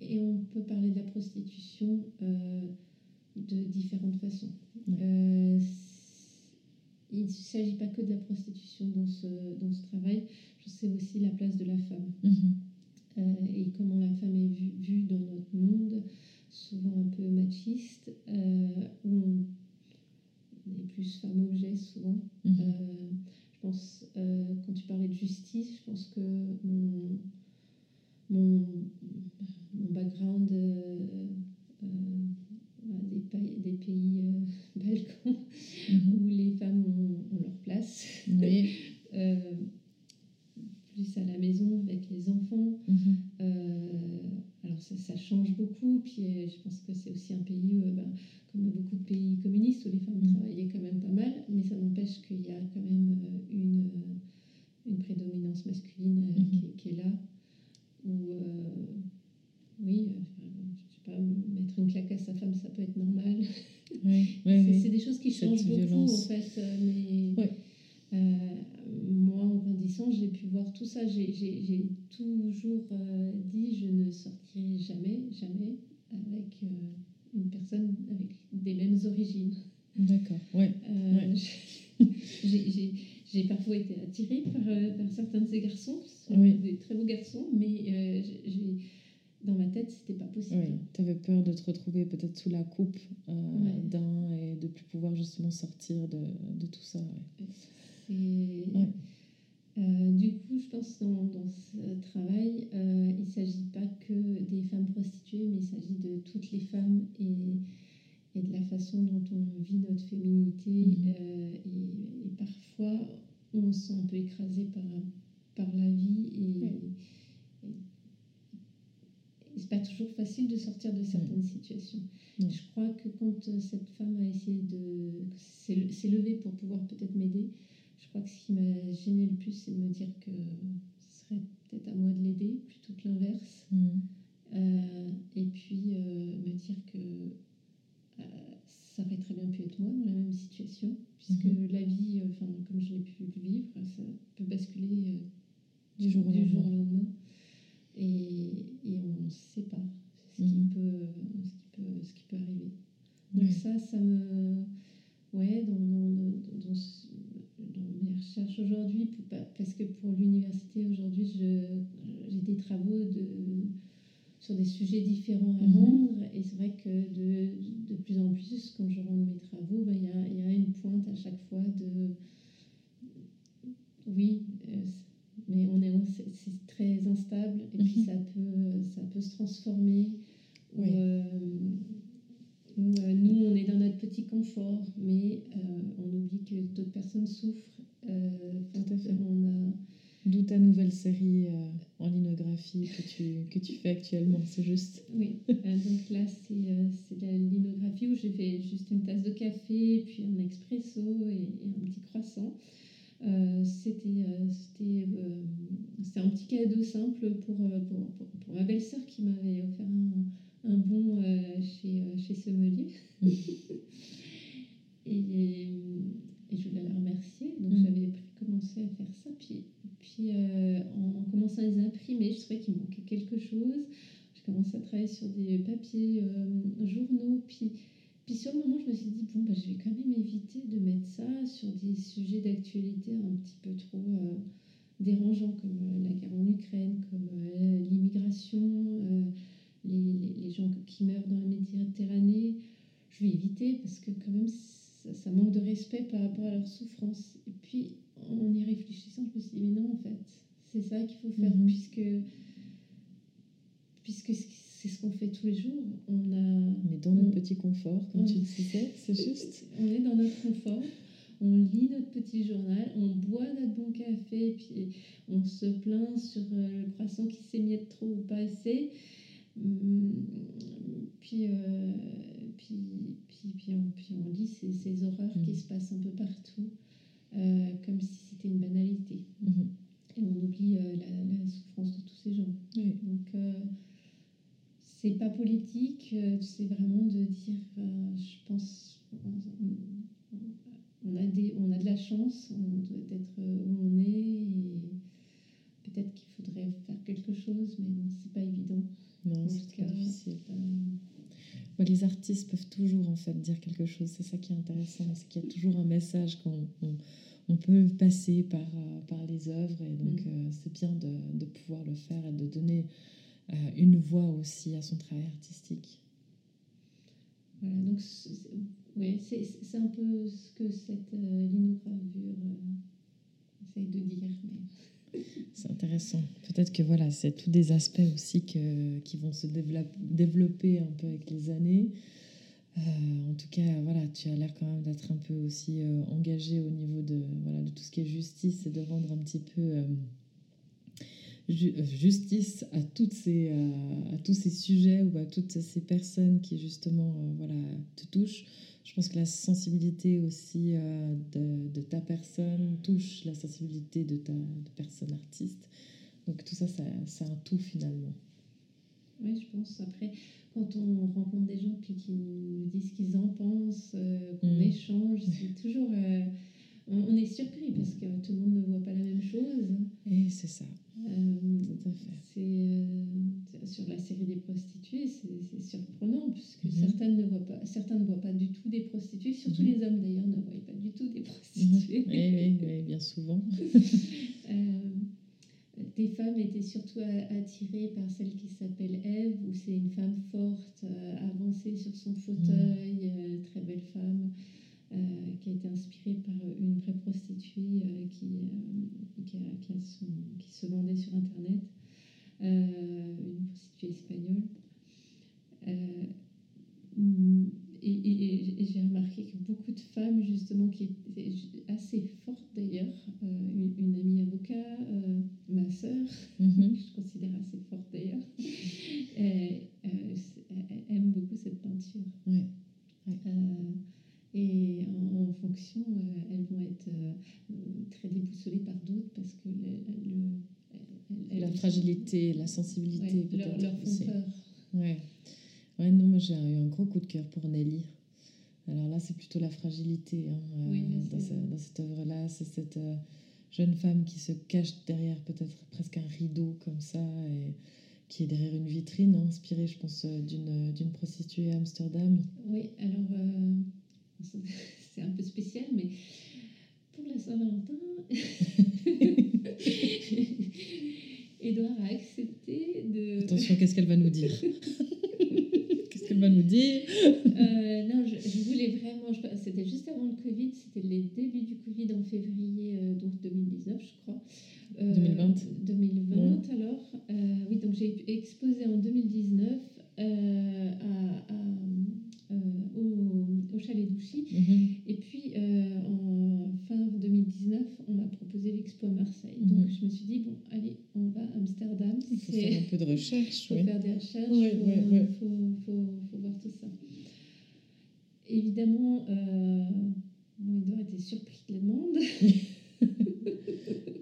et, on peut parler de la prostitution euh, de différentes façons. Euh, il ne s'agit pas que de la prostitution dans ce, dans ce travail, je sais aussi la place de la femme. Mhm. Et comment la femme est vue, vue, dans notre monde, souvent un peu machiste, où on est plus femme-objet souvent. Mhm. Je pense, euh, quand tu parlais de justice, je pense que mon, mon, background euh, euh, des, des, pays <laughs> balkans mhm. où les femmes ont, leur place. <laughs> plus à la maison avec les enfants. Mhm. alors ça, change beaucoup. Puis je pense que c'est aussi un pays où, ben, comme beaucoup de pays communistes, où les femmes mhm. travaillaient quand même pas mal, mais ça n'empêche qu'il y a quand même une, une prédominance masculine mhm. qui, est là. Où, oui, je sais pas, mettre une claque à sa femme, ça peut être normal. <laughs> c'est des choses qui changent beaucoup en fait. Mais, moi, en grandissant, j'ai pu voir tout ça. J'ai toujours dit je ne sortirai jamais, jamais avec une personne avec des mêmes origines. D'accord, ouais. Euh, <laughs> j'ai parfois été attirée par, euh, par, certains de ces garçons, qui sont des très beaux garçons, mais euh, dans ma tête, c'était pas possible. Oui, tu avais peur de te retrouver peut-être sous la coupe d'un et de plus pouvoir justement sortir de, de tout ça. Ouais. Euh, du coup, je pense dans, dans ce travail, euh, il ne s'agit pas que des femmes prostituées, mais il s'agit de toutes les femmes et, et, de la façon dont on vit notre féminité. Mhm. Euh, et, parfois, on se sent un peu écrasé par, par la vie et, c'est pas toujours facile de sortir de certaines situations. Je crois que quand cette femme a essayé de s'est levée pour pouvoir peut-être m'aider, je crois que ce qui m'a gêné le plus, c'est de me dire que ce serait peut-être à moi de l'aider, plutôt que l'inverse. Mm. Euh, et puis euh, me dire que euh, ça aurait très bien pu être moi dans la même situation, puisque mm-hmm. la vie, enfin comme je l'ai pu le vivre, ça peut basculer du jour, au lendemain. Et, et on ne sait pas ce, qui mm. peut, ce, qui peut, ce qui peut arriver. Donc ça, ça me... Ouais, dans, dans, dans, ce, mes recherches aujourd'hui, parce que pour l'université aujourd'hui, j'ai des travaux de, sur des sujets différents à mhm. rendre. Et c'est vrai que de, de, plus en plus, quand je rends mes travaux, ben, il y, a, y, a, une pointe à chaque fois de. Oui, euh, mais on est, c'est très instable et puis mhm. ça peut, ça peut se transformer. Euh, euh, nous, on est dans notre petit confort, mais on oublie que personnes souffrent. Euh, Tout à fait. On a, D'où ta nouvelle série euh, en linographie que tu, que tu fais actuellement, c'est juste. Oui, euh, donc là c'est c'est de la linographie où j'ai fait juste une tasse de café, puis un expresso et, et un petit croissant. Euh, C'était euh, euh, un petit cadeau simple pour, pour, pour, pour ma belle-sœur qui m'avait offert un, un bon euh, chez, euh, chez Sommelier. Mhm. et, et je voulais la remercier. Donc Mhm. j'avais pris- commencé à faire ça. Puis, puis euh, en, en commençant à les imprimer, je trouvais qu'il manquait quelque chose. J'ai sur des papiers euh, journaux. Puis, puis sur le moment, je me suis dit, bon, bah, je vais quand même éviter de mettre ça sur des sujets d'actualité un petit peu trop euh, dérangeants, comme euh, la guerre en Ukraine, comme euh, l'immigration, euh, les, les- les gens qui meurent dans la Méditerranée. Je vais éviter parce que quand même, ça, ça manque de respect par rapport à leur souffrance. Et puis, en y réfléchissant, je me suis dit, mais non, en fait, c'est ça qu'il faut faire, Mhm. puisque, puisque c'est ce qu'on fait tous les jours. On a est dans notre petit confort, comme Mm. tu le disais, c'est juste. on est dans notre confort, on lit notre petit journal, on boit notre bon café, puis on se plaint sur euh, le croissant qui s'émiette trop ou pas assez. Hum, Puis, euh, puis, puis, puis, on, puis on lit ces, ces horreurs qui Mm. se passent un peu partout, euh, comme si c'était une banalité. Mhm. Et on oublie euh, la, la souffrance de tous ces gens. Oui. Donc, euh, c'est pas politique, euh, c'est vraiment de dire, euh, je pense, on, a des, on a de la chance on doit être euh, où on est et peut-être qu'il faudrait faire quelque chose, mais bon, c'est pas évident. Non, c'est très difficile. Euh, les artistes peuvent toujours en fait dire quelque chose. C'est ça qui est intéressant, c'est qu'il y a toujours un message qu'on on, on peut passer par, par les œuvres et donc Mm. euh, c'est bien de, de pouvoir le faire et de donner une voix aussi à son travail artistique. voilà, donc c'est c'est- ouais, un peu ce que cette euh, linogravure euh, essaye de dire. Mais... <laughs> C'est intéressant. Peut-être que voilà, c'est tous des aspects aussi que, qui vont se dévelop- développer un peu avec les années. Euh, en tout cas, voilà, tu as l'air quand même d'être un peu aussi euh, engagé au niveau de, voilà, de tout ce qui est justice et de rendre un petit peu euh, ju- justice à, toutes ces, euh, à tous ces sujets ou à toutes ces personnes qui justement euh, voilà, te touchent. Je pense que la sensibilité aussi euh, de, de ta personne touche la sensibilité de ta de personne artiste. Donc tout ça, ça c'est un tout finalement. Oui, je pense. Après, quand on rencontre des gens puis qui nous disent ce qu'ils en pensent, euh, qu'on Mm. échange, c'est toujours. euh, on, est surpris parce que tout le monde ne voit pas la même chose. Et c'est ça, Euh, tout à fait. c'est euh, sur la série des prostituées, c'est surprenant puisque Mhm. certaines ne voient pas, certains ne voient pas du tout des prostituées, surtout Mhm. les hommes d'ailleurs ne voient pas du tout des Mhm. prostituées. Oui, oui, oui, bien souvent. <laughs> Euh, des femmes étaient surtout attirées par celle qui s'appelle Eve, où c'est une femme forte, euh, avancée sur son fauteuil, euh, très belle femme, euh, qui a été inspirée par une vraie prostituée euh, qui, euh, qui, a- qui a son- qui se vendait sur Internet, une prostituée espagnole. Mm, et, et- et- et j'ai remarqué que beaucoup de femmes, justement, qui étaient assez fortes d'ailleurs, une, une amie avocat, ma sœur, que <laughs> je considère assez forte d'ailleurs, <laughs> aime beaucoup cette peinture. Ouais. Et en, en fonction, euh, elles vont être euh, très déboussolées par d'autres parce que le, La fragilité, la sensibilité ouais, leur, peut-être leur aussi. peur. Ouais. ouais, non, moi j'ai eu un gros coup de cœur pour Nelly. Alors là, c'est plutôt la fragilité hein, euh, Oui, dans, c'est- ce- dans cette œuvre-là. C'est cette euh, jeune femme qui se cache derrière peut-être presque un rideau comme ça et qui est derrière une vitrine, hein, inspirée, je pense, d'une d'une prostituée à Amsterdam. Oui, alors euh, <laughs> c'est un peu spécial, mais pour la Saint-Valentin, <laughs> Edouard a accepté de. Attention, qu'est-ce qu'elle va nous dire? <laughs> Qu'est-ce qu'elle va nous dire? Euh, non, je, je voulais vraiment. C'était juste avant le Covid, c'était les débuts du Covid en février euh, donc 2019, je crois. Euh, 2020. 2020, alors. Euh, oui, donc j'ai exposé en 2019 euh, à, à, euh, au, au Chalet d'Ouchy. Mhm. Et puis, euh, en faisait l'expo à Marseille. Mhm. Donc je me suis dit, bon, allez, on va à Amsterdam. Il faut faire un peu de recherche. faut oui. faire des recherches, Ouais, faut, faut- faut- faut voir tout ça. Évidemment, euh, bon, Edouard était surpris de la demande,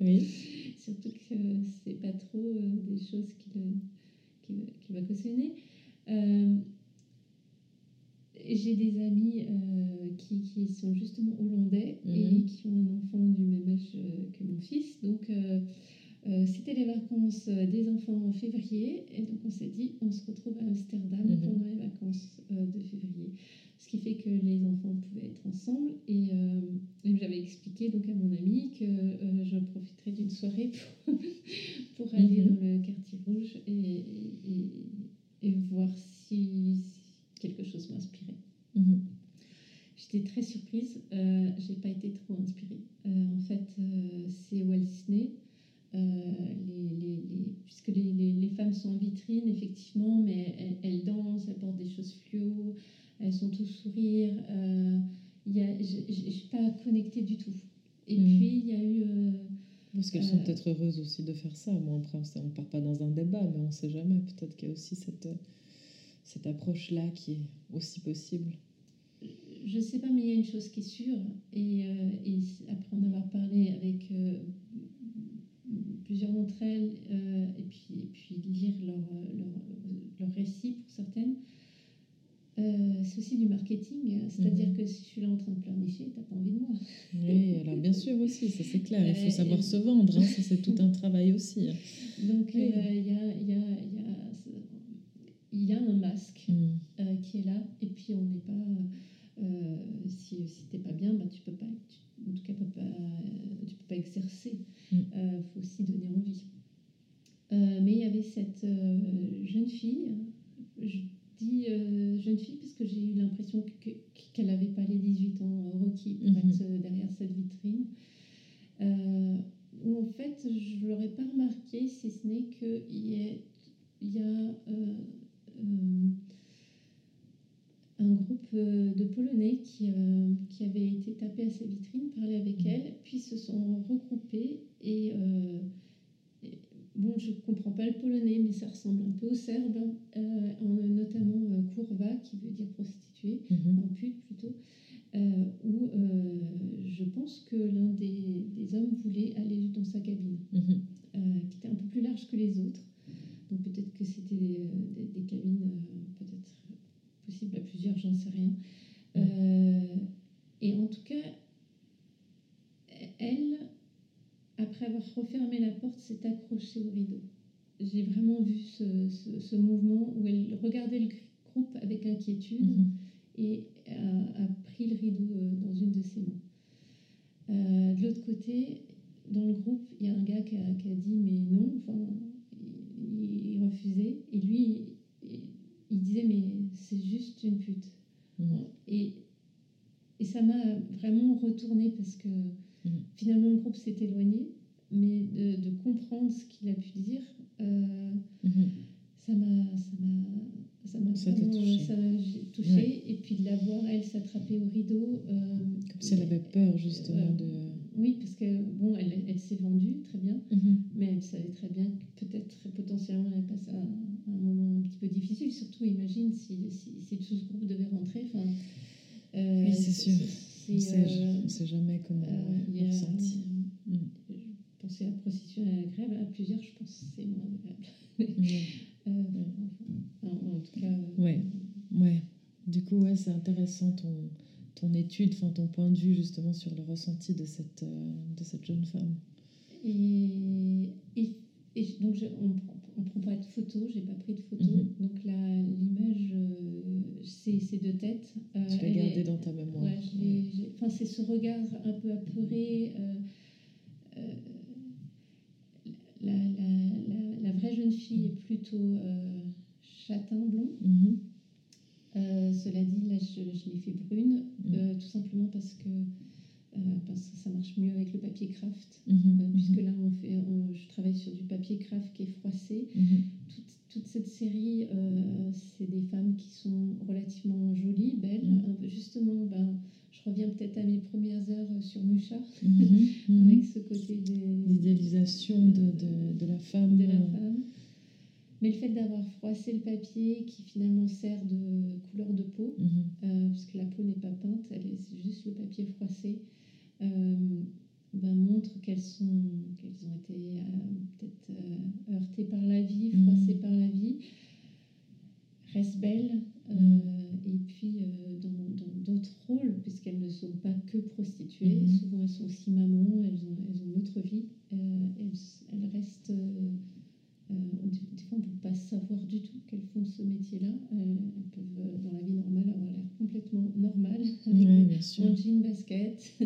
Oui. <laughs> surtout que c'est pas trop euh, des choses qu'il qu'il- qu'il va cautionner. Euh, J'ai des amis euh, qui, qui sont justement hollandais et Mhm. qui ont un enfant du même âge euh, que mon fils. Donc, euh, euh, c'était les vacances euh, des enfants en février. Et donc, on s'est dit, on se retrouve à Amsterdam Mhm. pendant les vacances euh, de février. Ce qui fait que les enfants pouvaient être ensemble. Et, euh, j'avais expliqué donc à mon ami que je profiterais d'une soirée pour, <laughs> pour aller Mhm. dans le quartier rouge et, et, et voir si, si quelque chose m'inspirait. Mhm. J'étais très surprise. J'ai pas été trop inspirée. En fait, c'est Walt Disney. Euh, les, les- les- puisque les, les- les femmes sont en vitrine, effectivement, mais elles, elles dansent, elles portent des choses fluo, elles sont tous sourires. Euh, y a- je ne suis pas connectée du tout. Et Mhm. puis, il y a eu. euh, Parce qu'elles sont Euh, peut-être heureuses aussi de faire ça. Bon, après, on ne part pas dans un débat, mais on ne sait jamais. Peut-être qu'il y a aussi cette, cette approche-là qui est aussi possible. Je sais pas, mais il y a une chose qui est sûre, et, et après en avoir parlé avec plusieurs d'entre elles, euh, et, puis, et puis lire leur, leur, leur récit pour certaines, euh, c'est aussi du marketing. C'est-à-dire Mhm. que si je suis là en train de pleurnicher, t'as pas envie de moi. Oui, alors bien sûr aussi, ça c'est clair. Il faut Euh, savoir se vendre, hein, ça c'est tout un <laughs> travail aussi. hein. Donc il Oui. y, a, y, a, y, a, y a un masque. Mm. euh, qui est là et puis on n'est pas euh, si, si t'es pas bien bah, tu peux pas tu- en tout cas pas, euh, tu peux pas exercer Mm. Euh, faut aussi donner envie Euh, mais il y avait cette euh, jeune fille je dis jeune fille parce que j'ai eu l'impression que- que- qu'elle n'avait pas les 18 ans requis pour Mhm. être derrière cette vitrine où en fait je l'aurais pas remarqué si ce n'est qu'il y a, il y a un groupe euh, de Polonais qui, euh, qui avait été tapé à sa vitrine, parlé avec Mhm. elle, puis se sont regroupés et, euh, et- bon, je comprends pas le polonais, mais ça ressemble un peu au serbe, euh, en- notamment kurva, qui veut dire prostituée, Mhm. en pute plutôt, où je pense que l'un des, des hommes voulait aller dans sa cabine euh, qui était un peu plus large que les autres. Donc peut-être que c'était des, des- des cabines euh, peut-être possibles à plusieurs, j'en sais rien. Euh, et en tout cas, elle, après avoir refermé la porte, s'est accrochée au rideau. J'ai vraiment vu ce, ce- ce mouvement où elle regardait le groupe avec inquiétude Mhm. et a, a pris le rideau euh, dans une de ses mains. Euh, de l'autre côté, dans le groupe, il y a un gars qui a, qui a dit mais non, enfin, il, il refusait. Et lui, il, disait mais c'est juste une pute. Mhm. Et, et ça m'a vraiment retourné parce que Mhm. finalement le groupe s'est éloigné, mais de, de comprendre ce qu'il a pu dire, euh, Mhm. ça m'a ça m'a ça m'a touché. ça m'a touché Ouais. et puis de la voir elle s'attraper au rideau euh, Comme si elle avait peur justement euh, de. Oui parce que bon elle, elle s'est vendue très bien Mhm. mais elle savait très bien que peut-être potentiellement elle passe un, un moment un petit peu difficile surtout imagine si, si, si tout ce groupe devait rentrer enfin euh, Oui, c'est sûr. On c'est, sait, euh, on sait jamais comment euh, a- ressenti. Mm. je pensais à la prostitution et à la grève à plusieurs je pense que c'est moins agréable <laughs> enfin, en, en tout cas Ouais. Ouais. Du coup, ouais, c'est intéressant ton, ton étude, enfin ton point de vue justement sur le ressenti de cette, euh, de cette jeune femme. Et, et, et donc, je- on on prend pas de photos, j'ai pas pris de photos. Mhm. Donc, là, l'image, euh, c'est c'est de tête. Euh, Tu l'as elle gardé est- dans ta mémoire. Ouais, enfin, c'est ce regard un peu apeuré. euh, euh, la, la, la, la vraie jeune fille est plutôt châtain blond. Mhm. Euh, cela dit, là, je, je l'ai fait brune, Mhm. euh, tout simplement parce que, euh, parce que ça marche mieux avec le papier craft. Mhm. Euh, puisque là, on fait, on- je travaille sur du papier craft qui est froissé. Mhm. Toute, toute cette série, c'est des femmes qui sont relativement jolies, belles. Mhm. Peu- justement, ben, je reviens peut-être à mes premières heures sur Mucha, Mhm, <laughs> mhm. avec ce côté des- L'idéalisation de, de, de la femme. de la femme. Mais le fait d'avoir froissé le papier qui finalement sert de couleur de peau, mhm, euh, puisque la peau n'est pas peinte, elle est- c'est juste le papier froissé, euh, ben, montre qu'elles sont, qu'elles ont été euh, peut-être heurtées par la vie, Mhm. froissées par la vie, restent belles, Mhm. et puis dans d'autres rôles, puisqu'elles ne sont pas que prostituées, souvent elles sont aussi mamans, elles ont, elles ont une autre vie, elles, elles restent... euh, euh, des fois, on ne peut pas savoir du tout qu'elles font ce métier-là. Elles, elles peuvent, euh, dans la vie normale, avoir l'air complètement normales, <laughs> avec Oui, bien sûr. en jean basket. <laughs>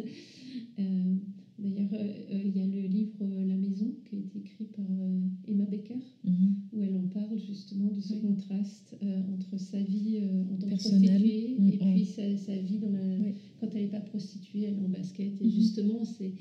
Euh, D'ailleurs, euh, euh, il y a le livre euh, La Maison qui a été écrit par euh, Emma Becker, Mhm. où elle en parle justement de ce Oui. contraste euh, entre sa vie euh, en tant que prostituée Mm, et puis sa, sa vie dans la, Oui. quand elle n'est pas prostituée, elle est en basket. Et Mhm. justement, c'est, euh,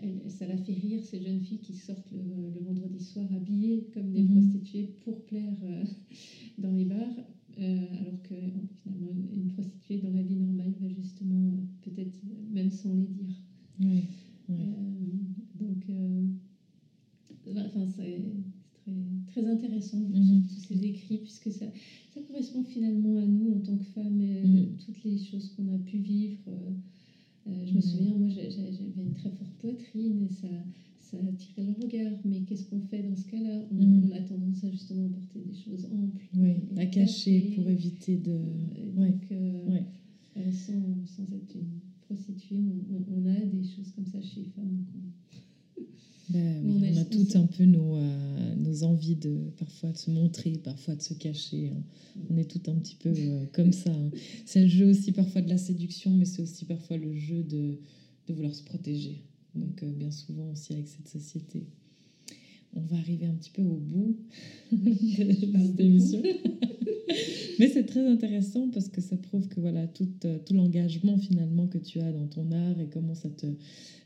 elle- ça la fait rire, ces jeunes filles qui sortent le, le vendredi soir habillées comme des Mhm. prostituées pour plaire euh, <laughs> dans les bars. euh, alors que euh, finalement, une, prostituée dans la vie normale va justement, euh, peut-être même sans les dire. Oui, oui. Euh, donc, euh, enfin, c'est très, intéressant Mhm. tous ces écrits, puisque ça, ça correspond finalement à nous en tant que femmes, et Mhm. toutes les choses qu'on a pu vivre. Euh, euh, je me Mhm. souviens, moi j'avais une très forte poitrine et ça, ça attirait le regard, mais qu'est-ce qu'on fait dans ce cas-là? On, Mhm. on a tendance à justement porter des choses amples. Oui, à cacher pour éviter de. Euh, Ouais. Donc, euh, Ouais. euh, sans, sans être une prostituée, on, on- on a des choses comme ça chez les femmes. Ben oui, On a toutes un peu nos, euh, nos envies de parfois de se montrer, parfois de se cacher. hein. On est toutes un petit peu euh, comme ça. hein. <laughs> C'est le jeu aussi parfois de la séduction, mais c'est aussi parfois le jeu de, de vouloir se protéger. Donc euh, bien souvent aussi avec cette société. On va arriver un petit peu au bout <laughs> de cette émission. <laughs> Mais c'est très intéressant parce que ça prouve que voilà tout, euh, tout l'engagement finalement que tu as dans ton art et comment ça te,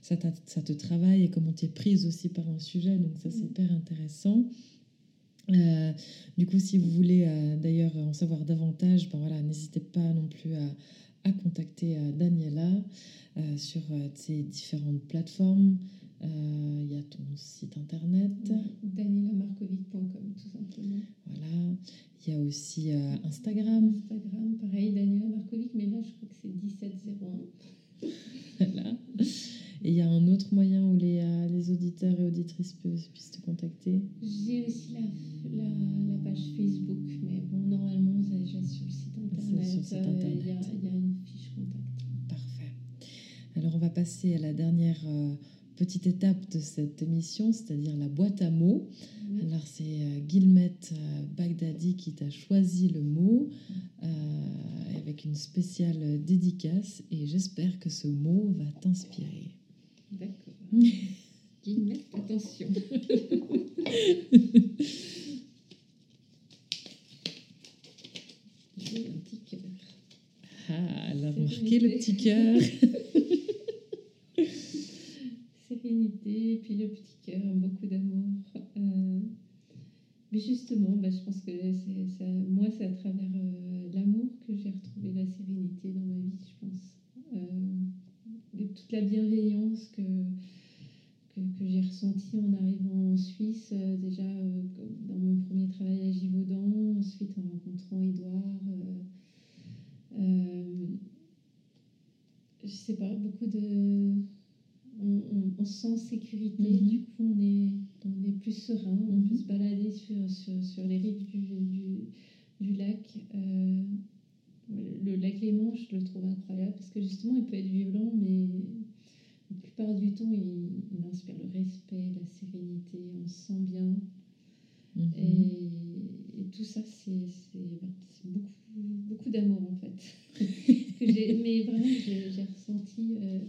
ça, ça te travaille et comment tu es prise aussi par un sujet. Donc ça c'est Mm. hyper intéressant. Euh, du coup, si vous voulez euh, d'ailleurs en savoir davantage, ben voilà, n'hésitez pas non plus à, à contacter euh, Daniela sur ces différentes plateformes. Euh, Il y a ton site internet. DanielaMarkovic.com tout simplement. Voilà. Il y a aussi euh, Instagram. Instagram, pareil, Daniela Markovic, mais là je crois que c'est 1701. <laughs> Voilà. Et il y a un autre moyen où les, euh, les auditeurs et auditrices peuvent, puissent te contacter. J'ai aussi la, la, la page Facebook, mais bon, normalement déjà sur le site internet. sur le site Il y, a, internet. il y a une fiche contact. Parfait. Alors on va passer à la dernière euh, petite étape de cette émission, c'est-à-dire la boîte à mots. Oui. Alors c'est euh, Guillemette euh, Bagdadi qui t'a choisi le mot euh, avec une spéciale dédicace et j'espère que ce mot va t'inspirer. D'accord. <laughs> Guillemets, attention. <laughs> J'ai un petit cœur. Ah, elle a remarqué le petit cœur. <laughs> et puis le petit cœur, beaucoup d'amour. Euh, mais justement, bah, je pense que ça, moi, c'est à travers euh, l'amour que j'ai retrouvé la sérénité dans ma vie, je pense. Euh, toute la bienveillance que, que, que j'ai ressentie en arrivant en Suisse, déjà dans mon premier travail à Givaudan, ensuite en rencontrant Édouard. Je sais pas, beaucoup de on, on- on se sent en sécurité, Mhm. du coup on est, on est plus serein, on peut Mhm. se balader sur, sur, sur les rives du, du, du lac. Euh, le lac Léman, je le trouve incroyable parce que justement il peut être violent, mais la plupart du temps il, il inspire le respect, la sérénité, on se sent bien. Mhm. Et, et tout ça, c'est c'est- beaucoup, beaucoup d'amour en fait. <laughs> que j'ai- mais vraiment, j'ai j'ai ressenti euh,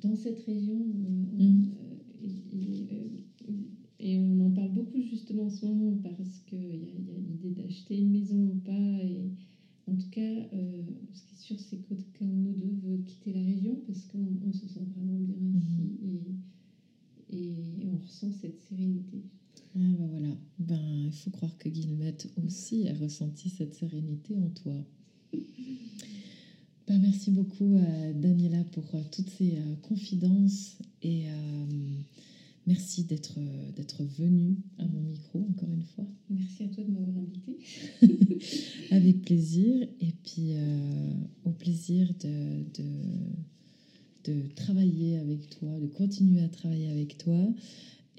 dans cette région. euh, Mm. euh, et, et, euh, et on en parle beaucoup justement en ce moment parce qu'il y a, il y a l'idée d'acheter une maison ou pas. Et en tout cas, euh, ce qui est sûr, c'est qu'aucun de nous deux veut quitter la région parce qu'on on se sent vraiment bien ici. Et, et on ressent cette sérénité. Ah bah voilà, ben, il faut croire que Guillemette aussi a ressenti cette sérénité en toi. <laughs> Bah, merci beaucoup, Daniela, pour toutes ces confidences et merci d'être d'être venue à mon micro encore une fois. Merci à toi de m'avoir invité. <laughs> Avec plaisir et puis au plaisir de, de de travailler avec toi, de continuer à travailler avec toi.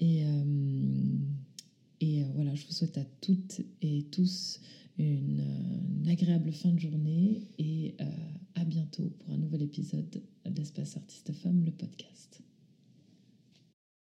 Et, euh, et euh, voilà, je vous souhaite à toutes et tous une, euh, agréable fin de journée et à bientôt pour un nouvel épisode d'Espace Artiste Femme, le podcast.